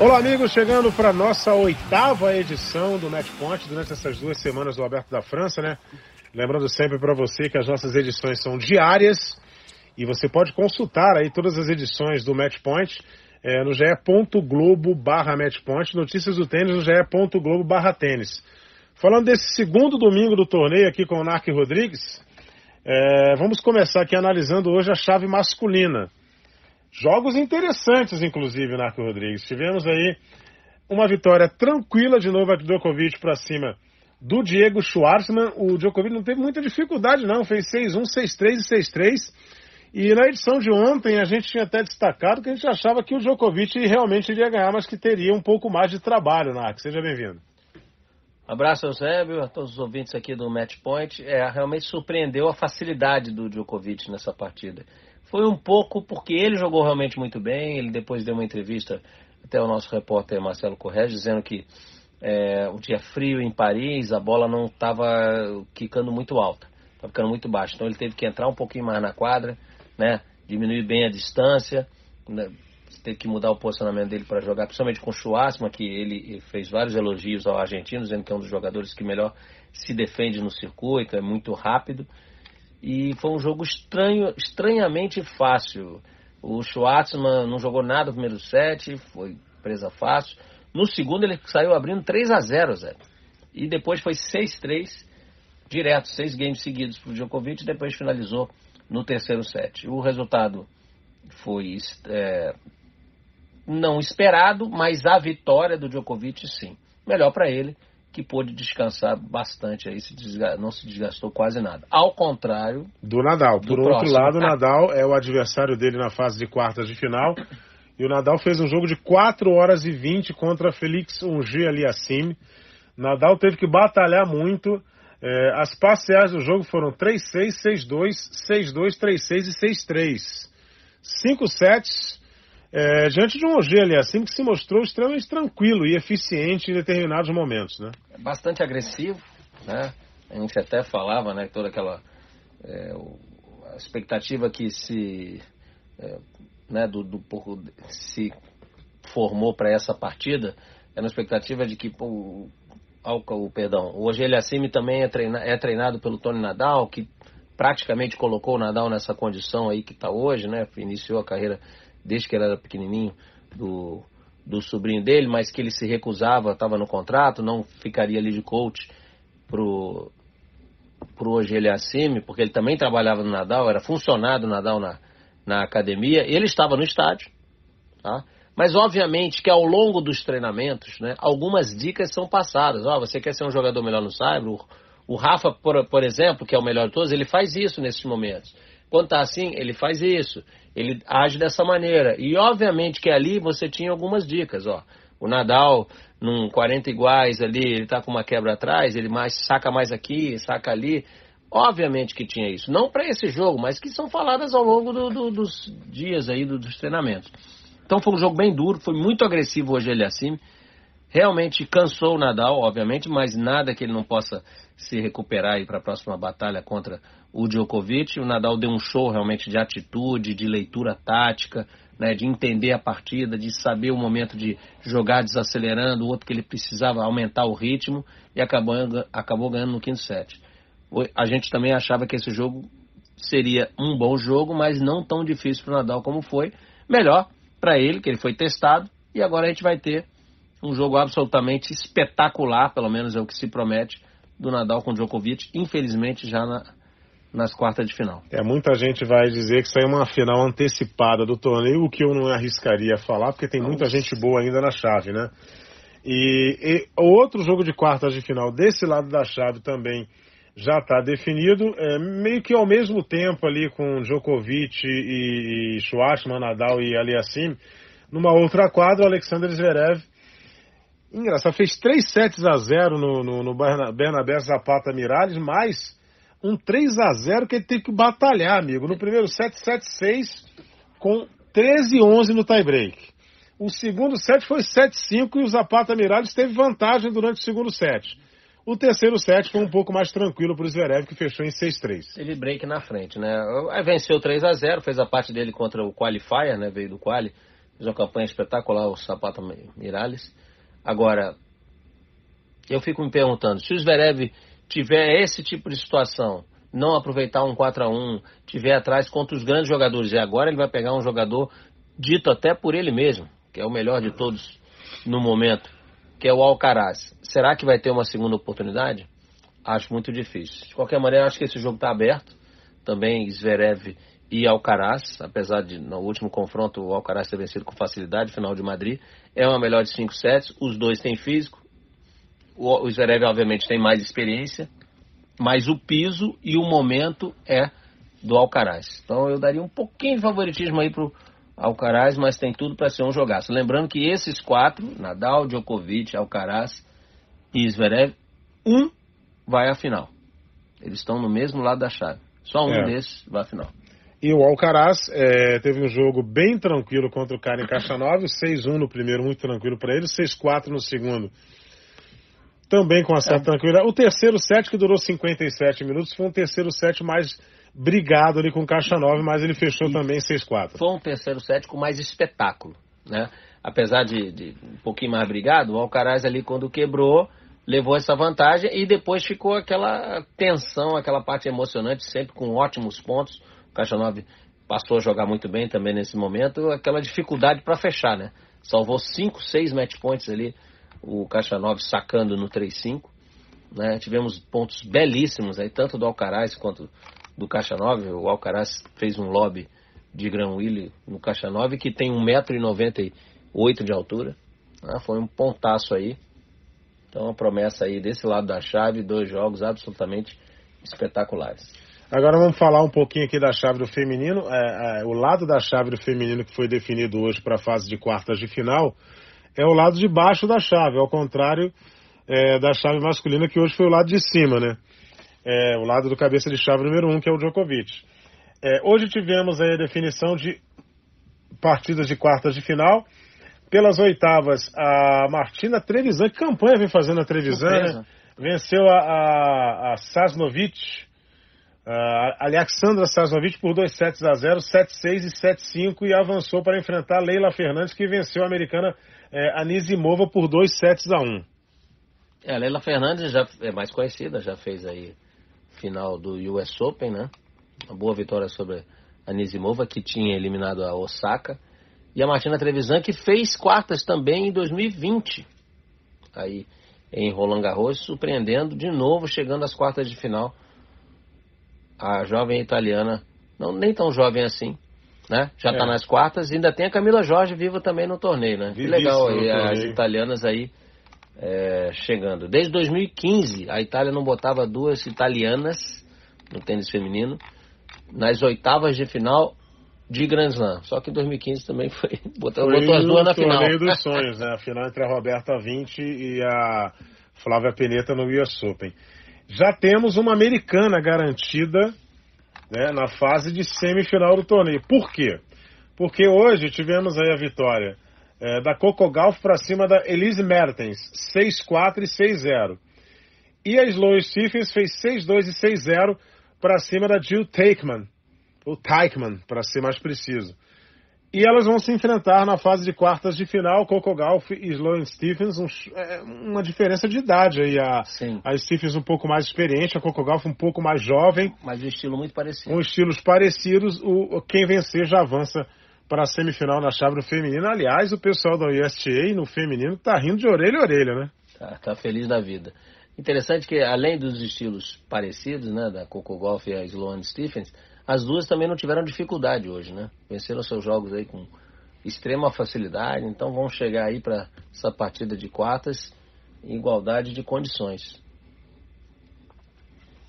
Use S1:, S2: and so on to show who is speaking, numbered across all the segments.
S1: Olá, amigos, chegando para nossa oitava edição do Match Point durante essas duas semanas do Aberto da França, né? Lembrando sempre para você que as nossas edições são diárias e você pode consultar aí todas as edições do Match Point é, no ge.globo barra matchpoint, notícias do tênis no ge.globo barra tênis. Falando desse segundo domingo do torneio aqui com o Narc Rodrigues, é, vamos começar aqui analisando hoje a chave masculina. Jogos interessantes, inclusive, Narc Rodrigues. Tivemos aí uma vitória tranquila de Novak Djokovic para cima do Diego Schwartzman. O Djokovic não teve muita dificuldade, não. Fez 6-1, 6-3 e 6-3 e na edição de ontem a gente tinha até destacado que a gente achava que o Djokovic realmente iria ganhar, mas que teria um pouco mais de trabalho, Narc. Seja bem-vindo.
S2: Abraço, Eusébio, a todos os ouvintes aqui do Match Point. É, realmente surpreendeu a facilidade do Djokovic nessa partida. Foi um pouco porque ele jogou realmente muito bem. Ele depois deu uma entrevista até o nosso repórter Marcelo Correia dizendo que é, o dia frio em Paris, a bola não estava quicando muito alta, estava ficando muito baixa. Então ele teve que entrar um pouquinho mais na quadra né? Diminuir bem a distância, né? ter que mudar o posicionamento dele para jogar, principalmente com o Schwarzman, que ele fez vários elogios ao argentino, dizendo que é um dos jogadores que melhor se defende no circuito, é muito rápido. E foi um jogo estranho, estranhamente fácil. O Schwartzman não jogou nada no primeiro set, foi presa fácil. No segundo ele saiu abrindo 3 a 0 Zé. E depois foi 6-3, direto, seis games seguidos para o Djokovic, e depois finalizou no terceiro set. O resultado foi é, não esperado, mas a vitória do Djokovic sim. Melhor para ele, que pôde descansar bastante aí, se não se desgastou quase nada. Ao contrário
S1: do Nadal. Por do outro próximo. lado, o Nadal é o adversário dele na fase de quartas de final. E o Nadal fez um jogo de 4 horas e 20 contra Felix Unge ali acima. Nadal teve que batalhar muito é, as parciais do jogo foram 3-6, 6-2, 6-2, 3-6 e 6-3. Cinco sets é, diante de um OG assim que se mostrou extremamente tranquilo e eficiente em determinados momentos, né?
S2: Bastante agressivo, né? A gente até falava, né, toda aquela é, a expectativa que se é, né, do, do se formou para essa partida era uma expectativa de que pô, o perdão, o Assimi também é, treina, é treinado pelo Tony Nadal, que praticamente colocou o Nadal nessa condição aí que está hoje, né? Iniciou a carreira desde que ele era pequenininho do, do sobrinho dele, mas que ele se recusava, estava no contrato, não ficaria ali de coach pro pro Assimi, porque ele também trabalhava no Nadal, era funcionário do Nadal na, na academia, ele estava no estádio, tá? Mas obviamente que ao longo dos treinamentos, né, algumas dicas são passadas. Ó, oh, você quer ser um jogador melhor no cyber? O Rafa, por, por exemplo, que é o melhor de todos, ele faz isso nesses momentos. Quando tá assim, ele faz isso. Ele age dessa maneira. E obviamente que ali você tinha algumas dicas, ó. O Nadal, num 40 iguais ali, ele tá com uma quebra atrás, ele mais saca mais aqui, saca ali. Obviamente que tinha isso. Não para esse jogo, mas que são faladas ao longo do, do, dos dias aí, do, dos treinamentos. Então foi um jogo bem duro, foi muito agressivo hoje ele assim. Realmente cansou o Nadal, obviamente, mas nada que ele não possa se recuperar para a próxima batalha contra o Djokovic. O Nadal deu um show realmente de atitude, de leitura tática, né, de entender a partida, de saber o momento de jogar desacelerando, o outro que ele precisava aumentar o ritmo e acabou, acabou ganhando no quinto set. A gente também achava que esse jogo seria um bom jogo, mas não tão difícil para o Nadal como foi. Melhor para ele, que ele foi testado, e agora a gente vai ter um jogo absolutamente espetacular, pelo menos é o que se promete, do Nadal com Djokovic, infelizmente já na, nas quartas de final.
S1: É, muita gente vai dizer que isso aí é uma final antecipada do torneio, o que eu não arriscaria falar, porque tem muita gente boa ainda na chave, né? E, e outro jogo de quartas de final desse lado da chave também já está definido, é, meio que ao mesmo tempo ali com Djokovic e, e Schwartzman, Nadal e Aliassim, numa outra quadra, o Alexander Zverev Engraçado, fez 3 sets a 0 no, no, no Bernabé Zapata Miralles, mais um 3 a 0 que ele teve que batalhar, amigo. No primeiro set, 7-6, com 13-11 no tie-break. O segundo set foi 7-5 e o Zapata Miralles teve vantagem durante o segundo set. O terceiro set foi um pouco mais tranquilo para o Zverev, que fechou em 6-3.
S2: Ele break na frente, né? Aí venceu 3 a 0 fez a parte dele contra o Qualifier, né? Veio do Quali, fez uma campanha espetacular, o Zapata Miralles. Agora, eu fico me perguntando, se o Zverev tiver esse tipo de situação, não aproveitar um 4 a 1 tiver atrás contra os grandes jogadores, e agora ele vai pegar um jogador dito até por ele mesmo, que é o melhor de todos no momento, que é o Alcaraz. Será que vai ter uma segunda oportunidade? Acho muito difícil. De qualquer maneira, acho que esse jogo está aberto. Também Zverev e Alcaraz, apesar de no último confronto o Alcaraz ter vencido com facilidade, final de Madrid, é uma melhor de 5 sets, os dois têm físico, o, o Zverev obviamente tem mais experiência, mas o piso e o momento é do Alcaraz. Então eu daria um pouquinho de favoritismo aí pro Alcaraz, mas tem tudo para ser um jogaço. Lembrando que esses quatro, Nadal, Djokovic, Alcaraz e Zverev, um vai à final. Eles estão no mesmo lado da chave. Só um é. desses vai à final.
S1: E o Alcaraz é, teve um jogo bem tranquilo contra o Karen Khachanov, 6-1 no primeiro, muito tranquilo para ele, 6-4 no segundo. Também com uma certa é. tranquilidade. O terceiro set, que durou 57 minutos, foi um terceiro set mais brigado ali com o Khachanov, mas ele fechou e também 6-4.
S2: Foi um terceiro set com mais espetáculo, né? Apesar de, de um pouquinho mais brigado, o Alcaraz ali quando quebrou, levou essa vantagem e depois ficou aquela tensão, aquela parte emocionante, sempre com ótimos pontos o Khachanov passou a jogar muito bem também nesse momento. Aquela dificuldade para fechar, né? Salvou 5, 6 match points ali, o Khachanov sacando no 3-5. Né? Tivemos pontos belíssimos aí, tanto do Alcaraz quanto do Khachanov. O Alcaraz fez um lobby de Gran Willy no Khachanov, que tem 1,98m de altura. Né? Foi um pontaço aí. Então, a promessa aí desse lado da chave, dois jogos absolutamente espetaculares.
S1: Agora vamos falar um pouquinho aqui da chave do feminino. É, é, o lado da chave do feminino que foi definido hoje para a fase de quartas de final é o lado de baixo da chave, ao contrário é, da chave masculina que hoje foi o lado de cima, né? É, o lado do cabeça de chave número um, que é o Djokovic. É, hoje tivemos a definição de partidas de quartas de final. Pelas oitavas, a Martina Trevisan, que campanha vem fazendo a Trevisan, né? Venceu a, a, a Sasnovic Uh, Alexandra Sasnovic por 2 sets a 0, 7-6 e 7-5 e avançou para enfrentar Leila Fernandes que venceu a americana eh, Anisimova por 2 sets a 1.
S2: É, a Leila Fernandes já é mais conhecida, já fez aí final do US Open, né? Uma boa vitória sobre a Anisimova que tinha eliminado a Osaka e a Martina Trevisan que fez quartas também em 2020 aí em Roland Garros, surpreendendo de novo, chegando às quartas de final a jovem italiana, não nem tão jovem assim, né? Já está é. nas quartas. E ainda tem a Camila Jorge viva também no torneio, né? que legal aí, as italianas aí é, chegando. Desde 2015, a Itália não botava duas italianas no tênis feminino nas oitavas de final de Grand Slam. Só que em 2015 também foi. Botou, foi botou as duas na final.
S1: torneio dos sonhos, né? A final entre a Roberta 20 e a Flávia Peneta no US Open já temos uma americana garantida né, na fase de semifinal do torneio. Por quê? Porque hoje tivemos aí a vitória é, da Coco Gauff para cima da Elise Mertens, 6-4 e 6-0. E a Sloane Stephens fez 6-2 e 6-0 para cima da Jill Takeman, ou Teichmann, para ser mais preciso. E elas vão se enfrentar na fase de quartas de final, Coco Gauff e Sloane Stephens, um, é, uma diferença de idade aí. A, a Stephens um pouco mais experiente, a Coco Gauff um pouco mais jovem.
S2: Mas um estilo muito parecido.
S1: Com estilos parecidos, o, quem vencer já avança para a semifinal na chave do feminino. Aliás, o pessoal da USTA no feminino tá rindo de orelha a orelha, né?
S2: Tá, tá feliz da vida. Interessante que, além dos estilos parecidos, né, da Coco Gauff e a Sloane Stephens, as duas também não tiveram dificuldade hoje, né? Venceram seus jogos aí com extrema facilidade, então vão chegar aí para essa partida de quartas em igualdade de condições.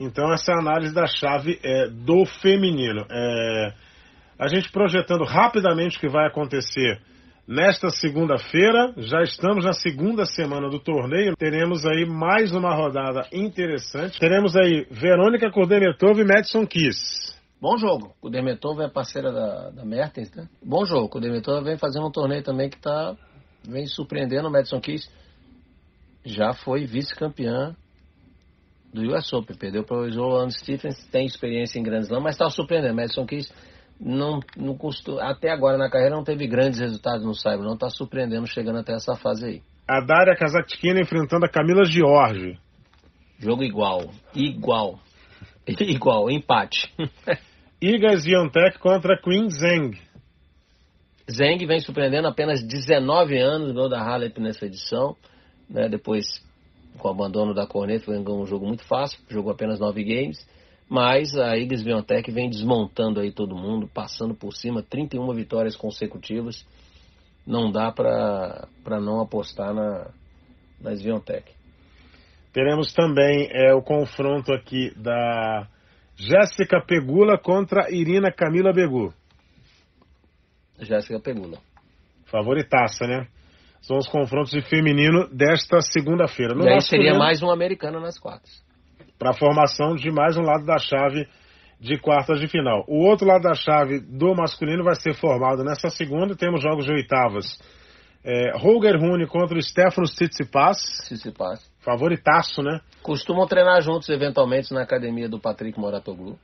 S1: Então essa é a análise da chave é, do feminino. É, a gente projetando rapidamente o que vai acontecer Nesta segunda-feira, já estamos na segunda semana do torneio, teremos aí mais uma rodada interessante. Teremos aí Verônica Kurdemetov e Madison Kiss.
S2: Bom jogo. O Demetov é parceira da, da Mertens, né? Bom jogo. O Demetov vem fazendo um torneio também que tá, vem surpreendendo. O Madison Kiss já foi vice-campeã do US Open. Perdeu para o Sloan Stephens, tem experiência em grandes Slam, mas está surpreendendo. Madison Kiss não, não custou, até agora na carreira não teve grandes resultados no Cyber, não está surpreendendo chegando até essa fase aí.
S1: A Daria Kazatkina enfrentando a Camila Giorgi.
S2: Jogo igual, igual, igual, empate.
S1: Iga Swiatek contra Queen Zeng.
S2: Zeng vem surpreendendo apenas 19 anos, gol da Halep nessa edição, né, depois com o abandono da Cornet, foi um jogo muito fácil, jogou apenas 9 games. Mas a Ignis Biontech vem desmontando aí todo mundo, passando por cima, 31 vitórias consecutivas. Não dá para não apostar na, na Sviontech.
S1: Teremos também é, o confronto aqui da Jéssica Pegula contra Irina Camila Begu.
S2: Jéssica Pegula.
S1: Favoritaça, né? São os confrontos de feminino desta segunda-feira.
S2: E aí seria mais um americano nas quartas
S1: para a formação de mais um lado da chave de quartas de final. O outro lado da chave do masculino vai ser formado nessa segunda. Temos jogos de oitavas. É, Holger Rune contra o Stefanos Tsitsipas.
S2: Tsitsipas.
S1: Favoritaço, né?
S2: Costumam treinar juntos, eventualmente, na academia do Patrick Moratoglu.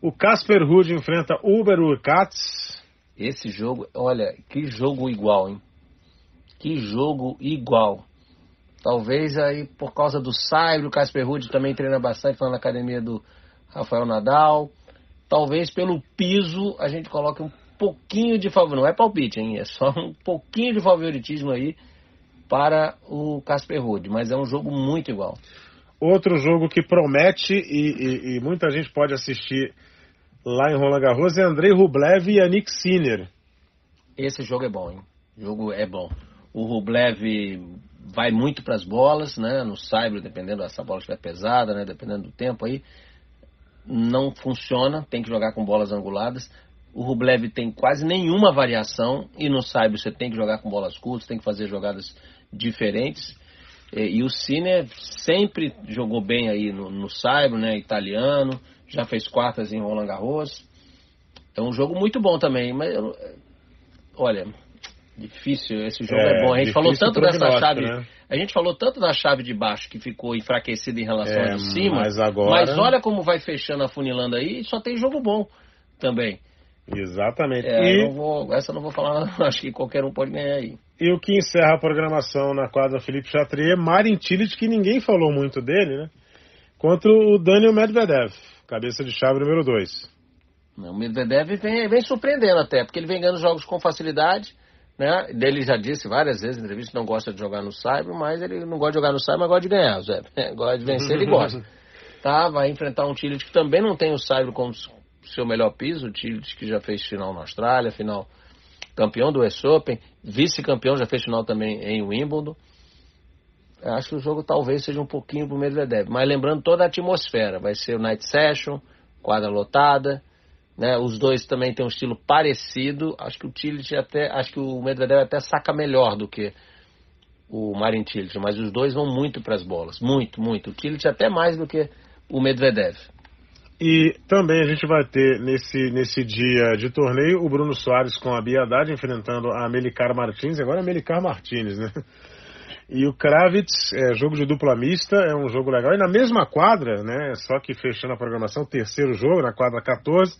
S1: O Casper Ruud enfrenta Uber Urkats.
S2: Esse jogo, olha, que jogo igual, hein? Que jogo igual. Talvez aí por causa do Saibro, o Casper Ruud também treina bastante, falando na academia do Rafael Nadal. Talvez pelo piso a gente coloque um pouquinho de favor, não é palpite, hein? É só um pouquinho de favoritismo aí para o Casper Ruud, mas é um jogo muito igual.
S1: Outro jogo que promete e, e, e muita gente pode assistir lá em Roland Garros é Andrei Rublev e Yannick Sinner.
S2: Esse jogo é bom, hein? O jogo é bom. O Rublev vai muito para as bolas, né? No cyber, dependendo se a bola estiver pesada, né? Dependendo do tempo aí, não funciona. Tem que jogar com bolas anguladas. O Rublev tem quase nenhuma variação e no cyber você tem que jogar com bolas curtas, tem que fazer jogadas diferentes. E, e o Cine sempre jogou bem aí no, no cyber, né? Italiano, já fez quartas em Roland Garros. É um jogo muito bom também, mas olha, Difícil, esse jogo é, é bom. A gente falou tanto dessa chave. Né? A gente falou tanto da chave de baixo que ficou enfraquecida em relação é, à de cima. Mas, agora... mas olha como vai fechando a funilando aí, só tem jogo bom também.
S1: Exatamente.
S2: É, e... não vou, essa eu não vou falar, acho que qualquer um pode ganhar aí.
S1: E o que encerra a programação na quadra Felipe Chatrier, Marin Cilic, que ninguém falou muito dele, né? Contra o Daniel Medvedev, cabeça de chave número 2.
S2: O Medvedev vem, vem surpreendendo até, porque ele vem ganhando jogos com facilidade né? Ele já disse várias vezes em entrevista que não gosta de jogar no Cyber, mas ele não gosta de jogar no Cyber, mas gosta de ganhar, Zé. gosta de vencer, ele gosta. Tá, vai enfrentar um Tillit que também não tem o Cyber como seu melhor piso, o Tillit que já fez final na Austrália, final campeão do US Open, vice-campeão, já fez final também em Wimbledon. Acho que o jogo talvez seja um pouquinho pro Medvedev, mas lembrando toda a atmosfera, vai ser o Night Session, quadra lotada, né? Os dois também têm um estilo parecido. Acho que o Tillich até, acho que o Medvedev até saca melhor do que o Marin Tillich, mas os dois vão muito para as bolas, muito, muito. O Tillich até mais do que o Medvedev.
S1: E também a gente vai ter nesse, nesse dia de torneio o Bruno Soares com a Bia enfrentando a Melicar Martins, agora a Melicar Martins, né? E o Kravitz, é, jogo de dupla mista, é um jogo legal. E na mesma quadra, né? Só que fechando a programação, terceiro jogo, na quadra 14,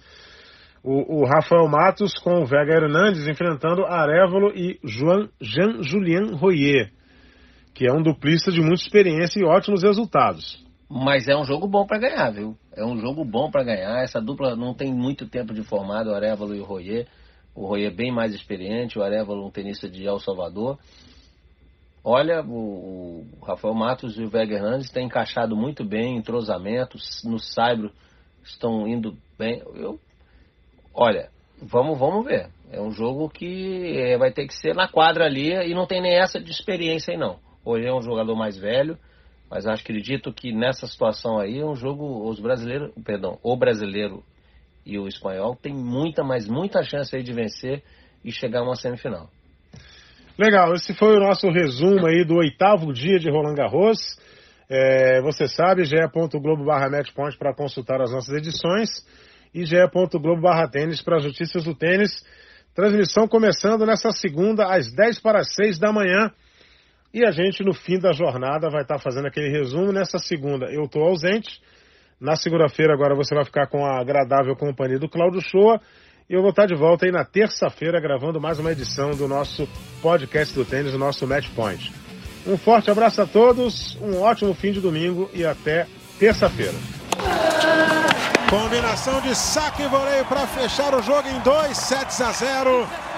S1: o, o Rafael Matos com o Vega Hernandes enfrentando Arevalo e Joan, Jean-Julien Royer, que é um duplista de muita experiência e ótimos resultados.
S2: Mas é um jogo bom para ganhar, viu? É um jogo bom para ganhar. Essa dupla não tem muito tempo de formado, o Arevalo e o Royer. O Royer bem mais experiente, o Arevalo um tenista de El Salvador. Olha, o, o Rafael Matos e o Vega Hernandes têm encaixado muito bem, entrosamentos, no Saibro estão indo bem. Eu Olha, vamos, vamos ver. É um jogo que é, vai ter que ser na quadra ali e não tem nem essa de experiência aí não. Hoje é um jogador mais velho, mas acho acredito que nessa situação aí é um jogo os brasileiros, perdão, o brasileiro e o espanhol tem muita, mas muita chance aí de vencer e chegar a uma semifinal.
S1: Legal, esse foi o nosso resumo aí do oitavo dia de Roland Garros. É, você sabe, ge.globo barra matchpoint para consultar as nossas edições e ge.globo barra tênis para as notícias do tênis. Transmissão começando nessa segunda às 10 para as 6 da manhã. E a gente, no fim da jornada, vai estar fazendo aquele resumo. Nessa segunda, eu estou ausente. Na segunda-feira, agora, você vai ficar com a agradável companhia do Cláudio Shoa. E eu vou estar de volta aí na terça-feira gravando mais uma edição do nosso podcast do tênis, o nosso Match Point. Um forte abraço a todos, um ótimo fim de domingo e até terça-feira.
S3: Combinação de saque e voleio para fechar o jogo em 2 sets a 0.